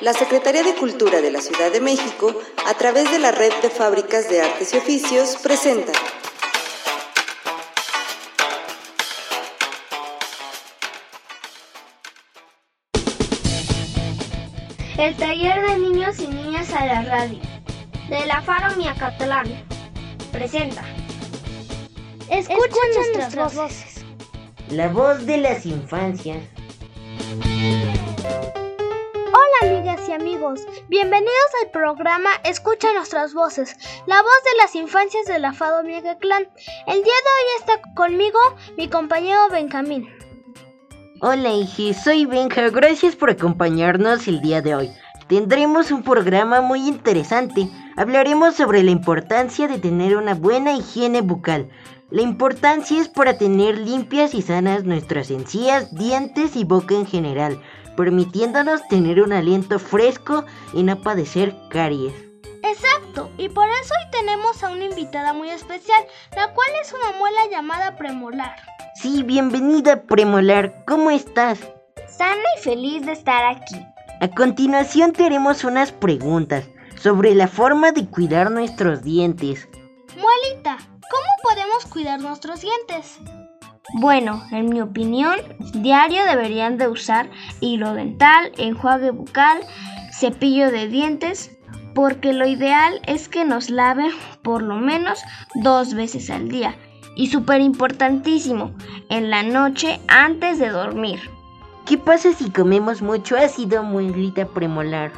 La Secretaría de Cultura de la Ciudad de México, a través de la Red de Fábricas de Artes y Oficios, presenta El taller de niños y niñas a la radio de la Faro Miacatlán presenta. Escuchen, nuestras, voces. La voz de las infancias. Amigos, bienvenidos al programa Escucha nuestras voces, la voz de las infancias de la Fado Miacatlán. El día de hoy está conmigo mi compañero Benjamín. Hola, Inge, soy Benja. Gracias por acompañarnos el día de hoy. Tendremos un programa muy interesante. Hablaremos sobre la importancia de tener una buena higiene bucal. La importancia es para tener limpias y sanas nuestras encías, dientes y boca en general, permitiéndonos tener un aliento fresco y no padecer caries. Exacto, y por eso hoy tenemos a una invitada muy especial, la cual es una muela llamada premolar. Sí, bienvenida Premolar, ¿cómo estás? Sana y feliz de estar aquí. A continuación te haremos unas preguntas sobre la forma de cuidar nuestros dientes. Muelita, ¿cómo podemos cuidar nuestros dientes? Bueno, en mi opinión, diario deberían de usar hilo dental, enjuague bucal, cepillo de dientes, porque lo ideal es que nos laven por lo menos dos veces al día. Y súper importantísimo, en la noche antes de dormir. ¿Qué pasa si comemos mucho ácido, muelita premolar?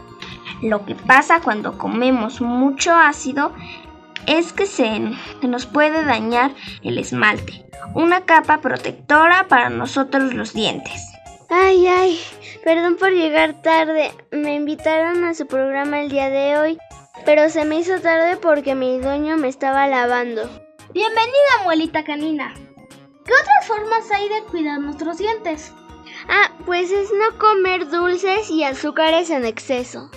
Lo que pasa cuando comemos mucho ácido es que se, se nos puede dañar el esmalte, una capa protectora para nosotros los dientes. Ay, ay, perdón por llegar tarde. Me invitaron a su programa el día de hoy, pero se me hizo tarde porque mi dueño me estaba lavando. Bienvenida, muelita canina. ¿Qué otras formas hay de cuidar nuestros dientes? Ah, pues es no comer dulces y azúcares en exceso.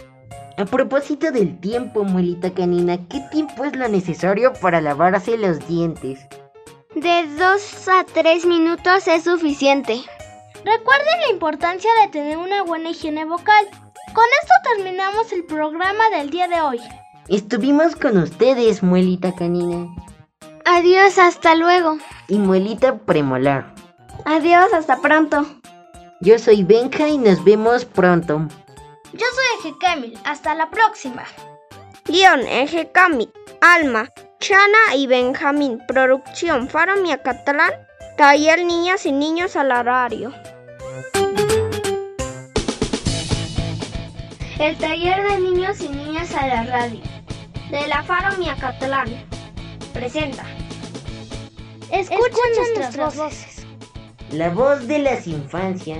A propósito del tiempo, muelita canina, ¿qué tiempo es lo necesario para lavarse los dientes? De 2 a 3 minutos es suficiente. Recuerden la importancia de tener una buena higiene vocal. Con esto terminamos el programa del día de hoy. Estuvimos con ustedes, muelita canina. Adiós, hasta luego. Y muelita premolar. Adiós, hasta pronto. Yo soy Benja y nos vemos pronto. Yo soy Eje Camil, hasta la próxima. Guión, Eje Camil, Alma, Chana y Benjamín. Producción, Faro Miacatlán. Taller Niñas y Niños al Horario. El taller de niños y niñas a la radio de la Faro Miacatlán presenta. Escuchen, nuestras, voces. La voz de las infancias.